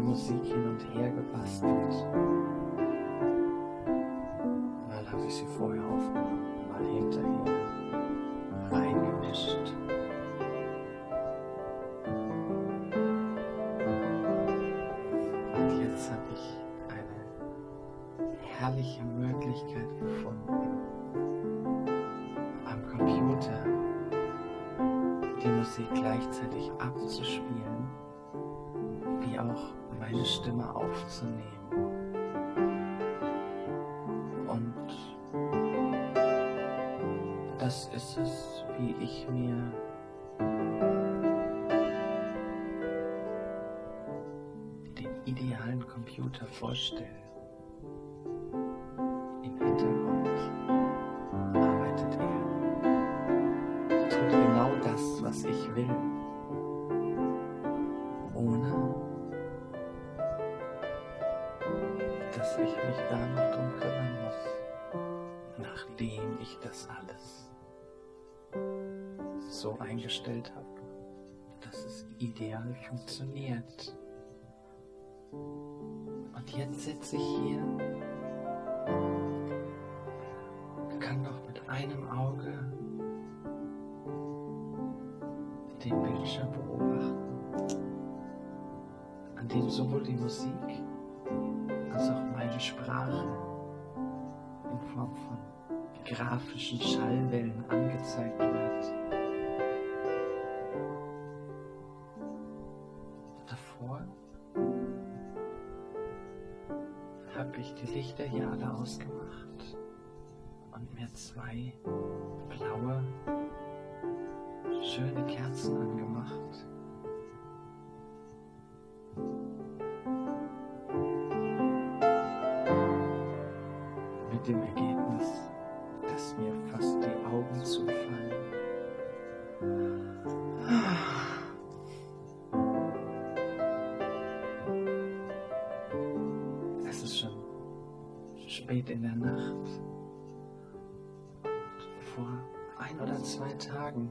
der Musik hin und her gebastelt. Mal habe ich sie vorher aufgenommen, mal hinterher reingemischt. Und jetzt habe ich eine herrliche Möglichkeit gefunden, am Computer die Musik gleichzeitig abzuspielen, wie auch meine Stimme aufzunehmen. Und das ist es, wie ich mir den idealen Computer vorstelle. Dass es ideal funktioniert. Und jetzt sitze ich hier, kann noch mit einem Auge den Bildschirm beobachten, an dem sowohl die Musik als auch meine Sprache in Form von grafischen Schallwellen angezeigt wird. Ausgemacht und mir zwei blaue, schöne Kerzen angemacht. Spät in der Nacht. Und vor ein oder zwei Tagen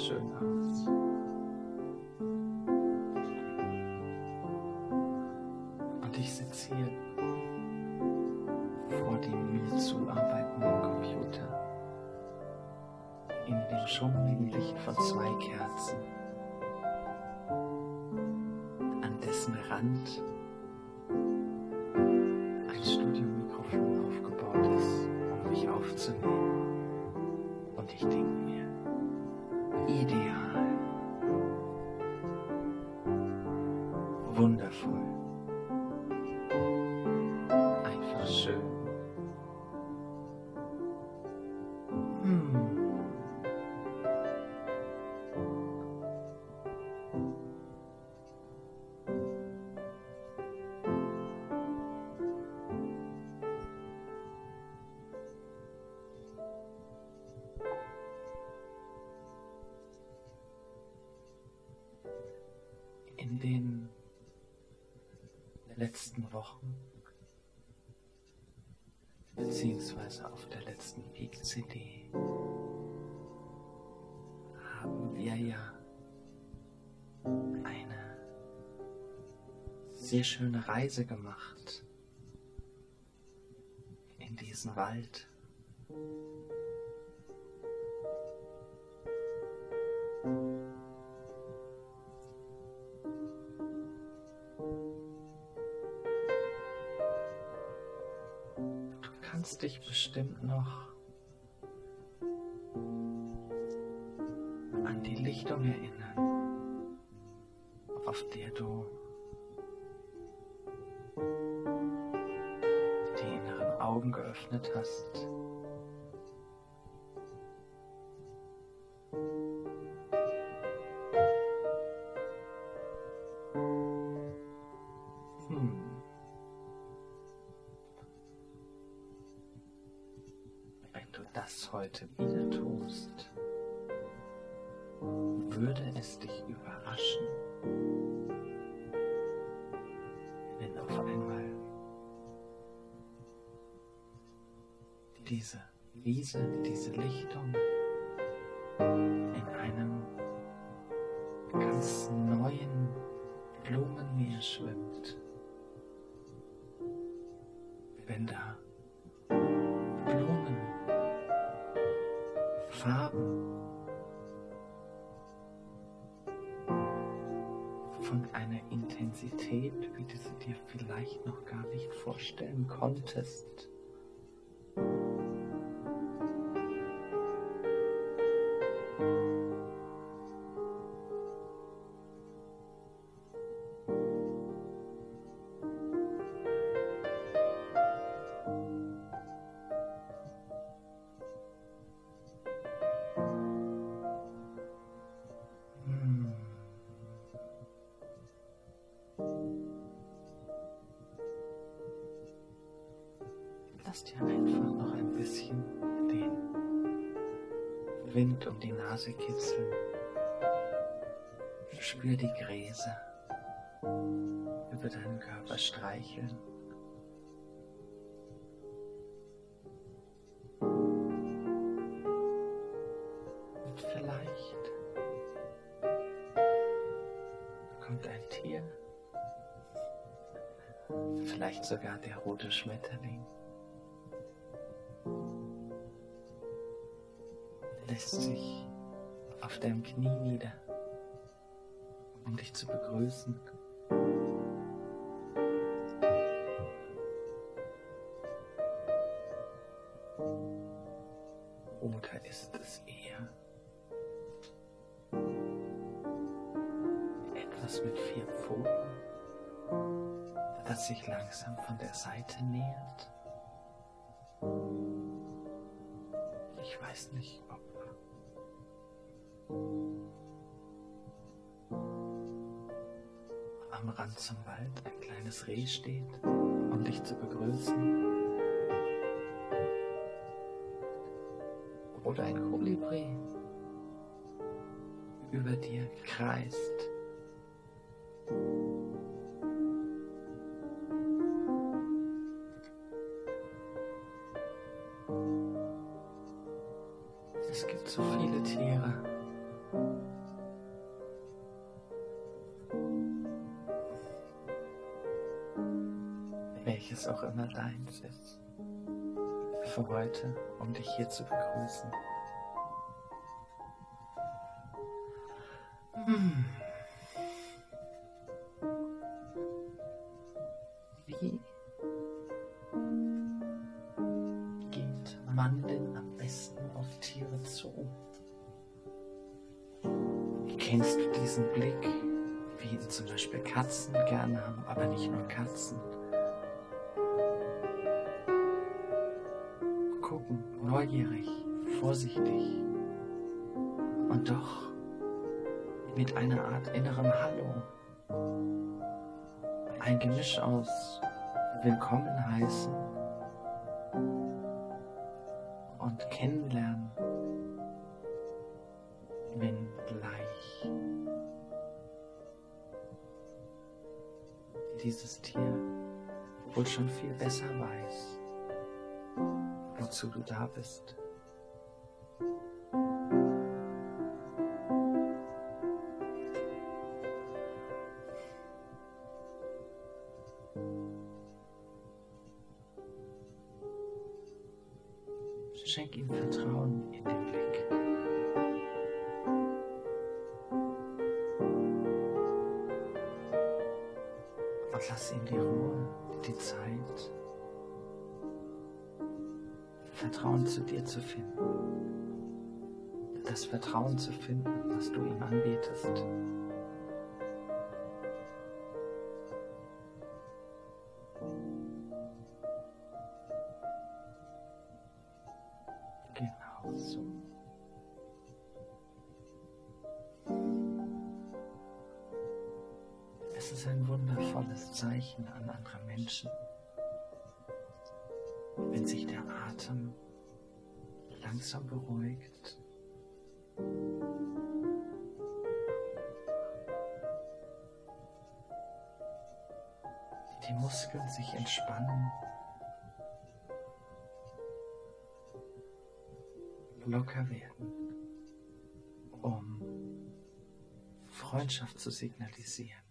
schön aus. Und ich sitze hier vor dem mir zuarbeitenden Computer in dem schummrigen Licht von zwei Kerzen, an dessen Rand In den letzten Wochen, beziehungsweise auf der letzten Peak-CD, haben wir ja eine sehr schöne Reise gemacht in diesen Wald. Noch an die Lichtung erinnern, auf der du die inneren Augen geöffnet hast. Heute wieder tust, würde es dich überraschen, wenn auf einmal diese Wiese, diese Lichtung process lass dir einfach noch ein bisschen den Wind um die Nase kitzeln. Spür die Gräser über deinen Körper streicheln. Und vielleicht kommt ein Tier, vielleicht sogar der rote Schmetterling. Auf deinem Knie nieder, um dich zu begrüßen. Oder ist es eher etwas mit vier Pfoten, das sich langsam von der Seite nähert? Ich weiß nicht, ob am Rand zum Wald ein kleines Reh steht, um dich zu begrüßen. Oder ein Kolibri über dir kreist. Welches auch immer deins ist, für heute, um dich hier zu begrüßen. Hm. Art innerem Hallo. Ein Gemisch aus Willkommen heißen und kennenlernen, wenn gleich dieses Tier wohl schon viel besser weiß wozu du da bist. Zu finden, was du ihm anbietest. Genau. Es ist ein wundervolles Zeichen an andere Menschen wenn sich der Atem langsam beruhigt. Muskeln sich entspannen. Locker werden, um Freundschaft zu signalisieren.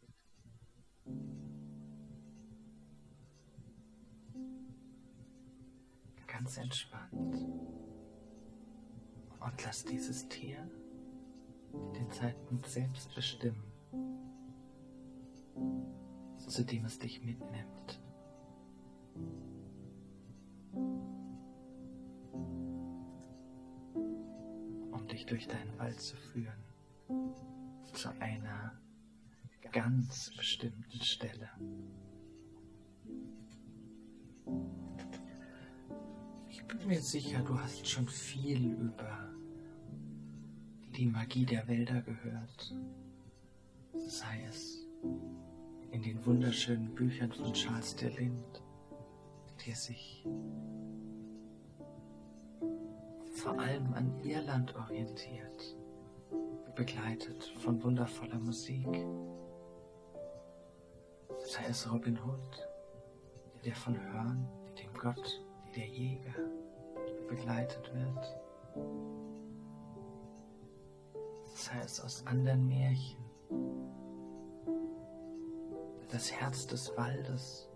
Ganz entspannt. Und lass dieses Tier den Zeitpunkt selbst bestimmen, zu dem es dich mitnimmt. Um dich durch deinen Wald zu führen, zu einer ganz bestimmten Stelle. Ich bin mir sicher, du hast schon viel über die Magie der Wälder gehört. Sei es in den wunderschönen Büchern von Charles de Lind, der sich vor allem an Irland orientiert, begleitet von wundervoller Musik. Sei es Robin Hood, der von Hörn, dem Gott der Jäger, begleitet wird. Sei es aus anderen Märchen, das Herz des Waldes,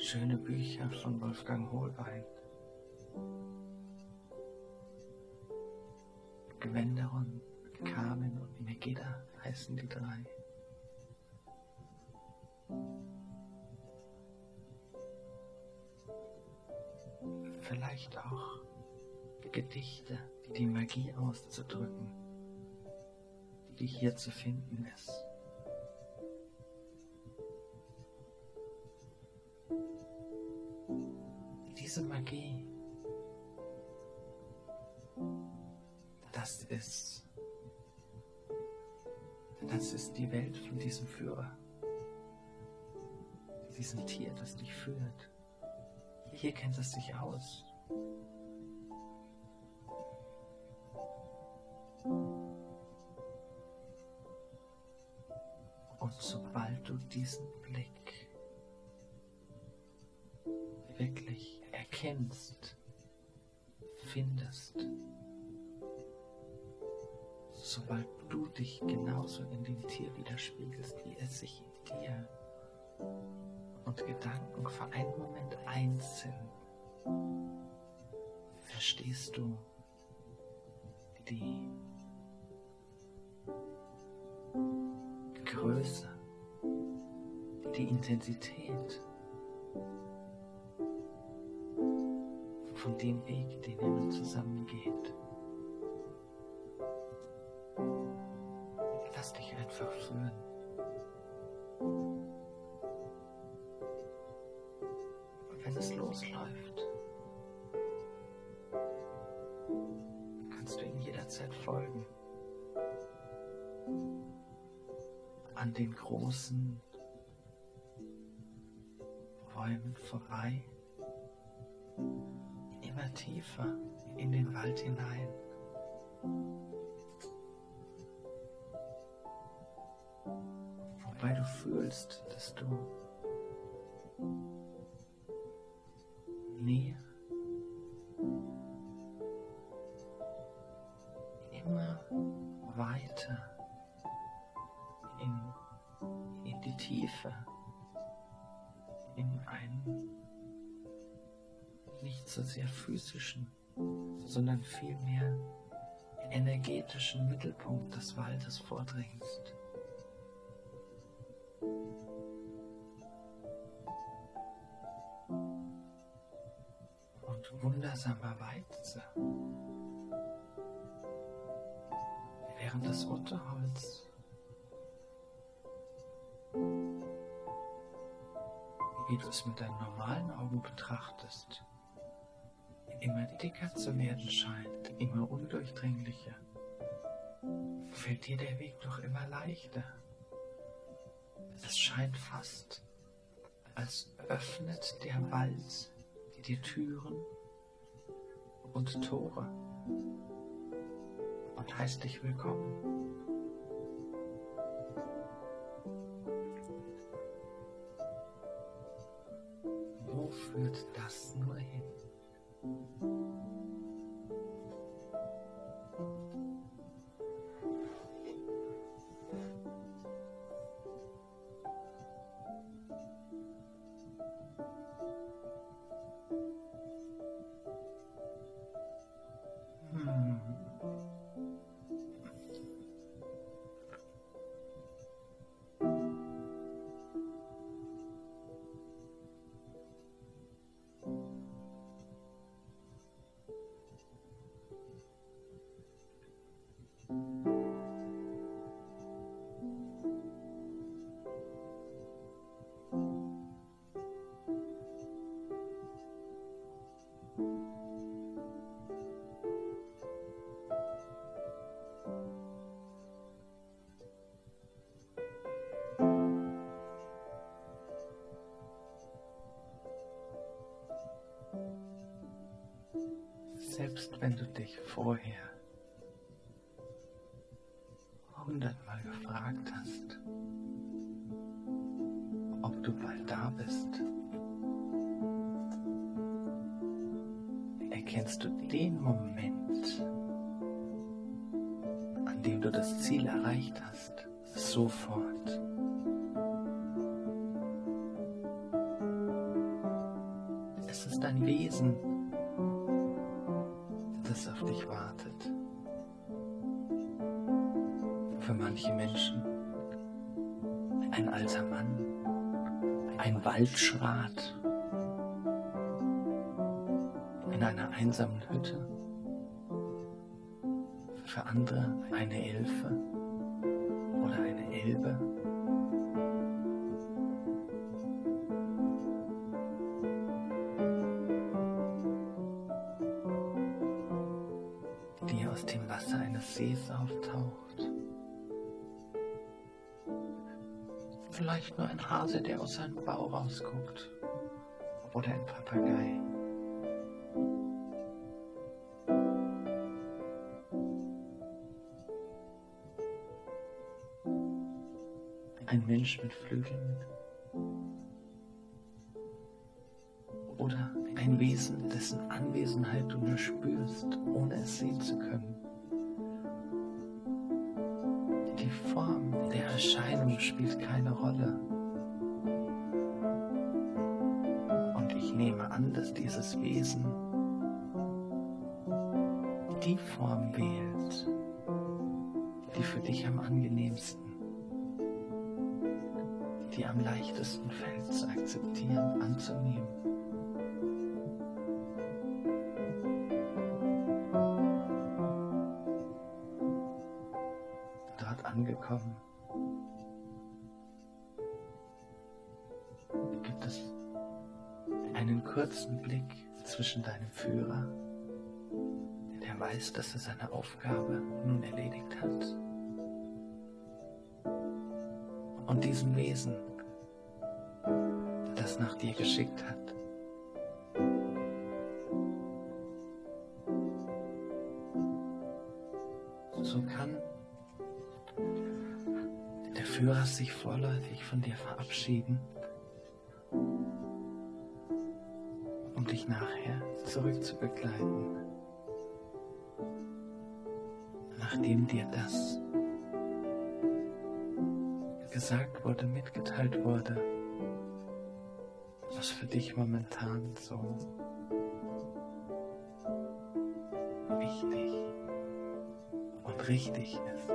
schöne Bücher von Wolfgang Hohlbein, Gwenderon, Carmen und Megidda heißen die drei. Vielleicht auch Gedichte, die Magie auszudrücken, die hier zu finden ist. Ist, das ist die Welt von diesem Führer, diesem Tier, das dich führt. Hier kennt es sich aus. Und sobald du diesen Blick sobald du dich genauso in dem Tier widerspiegelst, wie es sich in dir und Gedanken für einen Moment eins sind, verstehst du die Größe, die Intensität von dem Weg, den ihr nun großen Räumen vorbei immer tiefer in den Wald hinein. Wobei du fühlst, dass du sehr physischen, sondern vielmehr energetischen Mittelpunkt des Waldes vordringst. Und wundersamerweise, während das Unterholz wie du es mit deinen normalen Augen betrachtest, immer dicker zu werden scheint, immer undurchdringlicher, fällt dir der Weg doch immer leichter. Es scheint fast, als öffnet der Wald dir Türen und Tore und heißt dich willkommen. Wo führt das nur hin? Selbst wenn du dich vorher hundertmal gefragt hast, ob du bald da bist, erkennst du den Moment, an dem du das Ziel erreicht hast, sofort. Es ist ein Wesen, dich wartet. Für manche Menschen ein alter Mann, ein Waldschrat in einer einsamen Hütte. Für andere eine Elfe oder eine Elbe. Vielleicht nur ein Hase, der aus seinem Bau rausguckt. Oder ein Papagei. Ein Mensch mit Flügeln. Oder ein Wesen, dessen Anwesenheit du nur spürst, ohne es sehen zu können. Erscheinung spielt keine Rolle. Und ich nehme an, dass dieses Wesen die Form wählt, die für dich am angenehmsten, die am leichtesten fällt zu akzeptieren, anzunehmen. Dort angekommen, kurzen Blick zwischen deinem Führer, der weiß, dass er seine Aufgabe nun erledigt hat, und diesem Wesen, das nach dir geschickt hat. So kann der Führer sich vorläufig von dir verabschieden, dich nachher zurückzubegleiten, nachdem dir das gesagt wurde, mitgeteilt wurde, was für dich momentan so wichtig und richtig ist.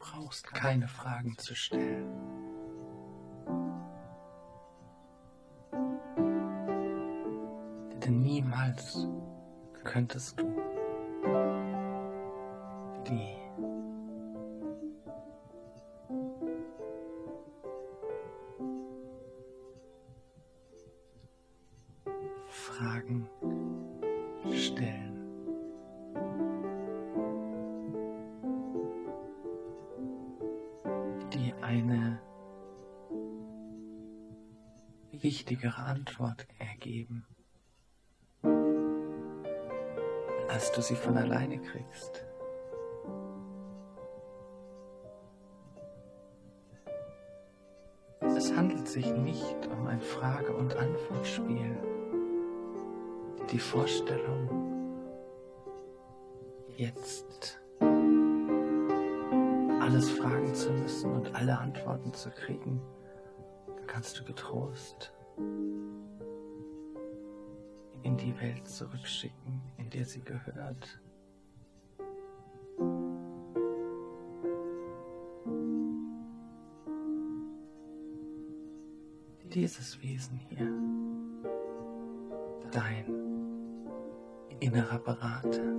Brauchst keine Fragen zu stellen. Denn niemals könntest du die wichtigere Antwort ergeben, als du sie von alleine kriegst. Es handelt sich nicht um ein Frage- und Antwortspiel. Die Vorstellung, jetzt alles fragen zu müssen und alle Antworten zu kriegen, kannst du getrost in die Welt zurückschicken, in der sie gehört. Dieses Wesen hier, dein innerer Berater,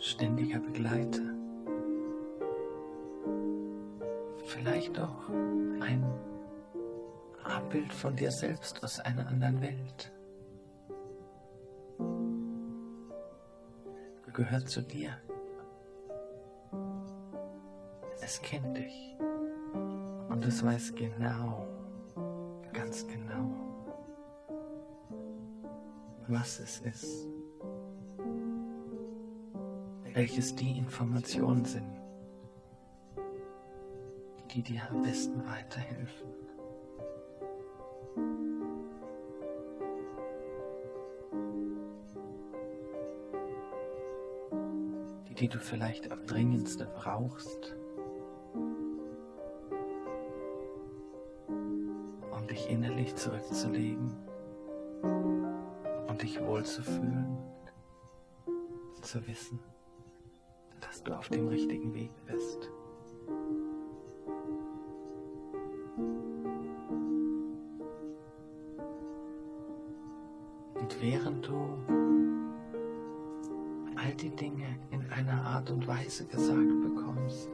ständiger Begleiter, vielleicht auch ein Abbild von dir selbst aus einer anderen Welt. Gehört zu dir. Es kennt dich und es weiß genau, ganz genau, was es ist, welches die Informationen sind, die dir am besten weiterhelfen. Die du vielleicht am dringendsten brauchst, um dich innerlich zurückzulegen und dich wohlzufühlen, zu wissen, dass du auf dem richtigen Weg bist. Dinge in einer Art und Weise gesagt bekommst,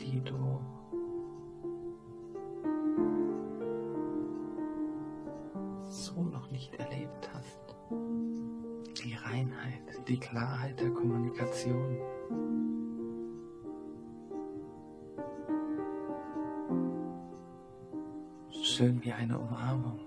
die du so noch nicht erlebt hast. Die Reinheit, die Klarheit der Kommunikation. Schön wie eine Umarmung.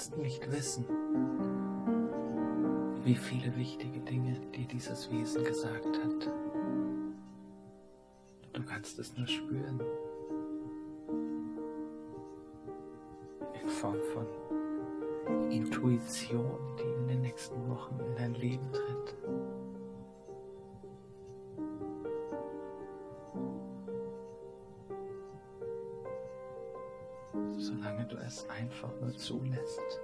Kannst nicht wissen, wie viele wichtige Dinge dir dieses Wesen gesagt hat. Du kannst es nur spüren. In Form von Intuition, die in den nächsten Wochen in dein Leben tritt. Nur zulässt.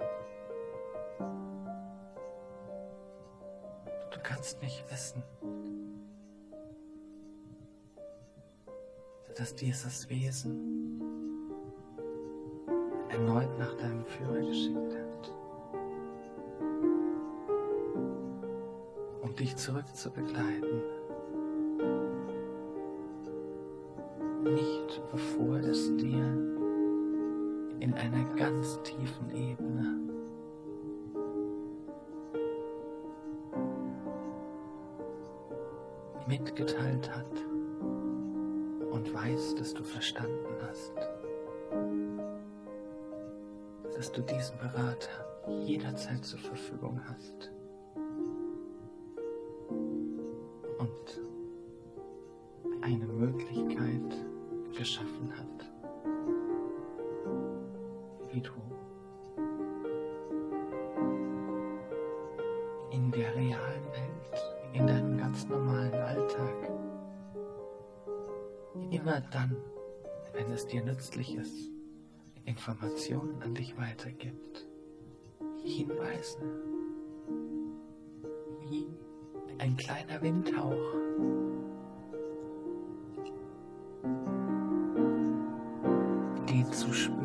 Du kannst nicht wissen, dass dieses Wesen erneut nach deinem Führer geschickt hat, um dich zurück zu begleiten. Nicht bevor es dir in einer ganz tiefen Ebene. Mitgeteilt hat und weiß, dass du verstanden hast, dass du diesen Berater jederzeit zur Verfügung hast. Und Informationen an dich weitergibt, Hinweise, wie ein kleiner Windhauch. die zu spüren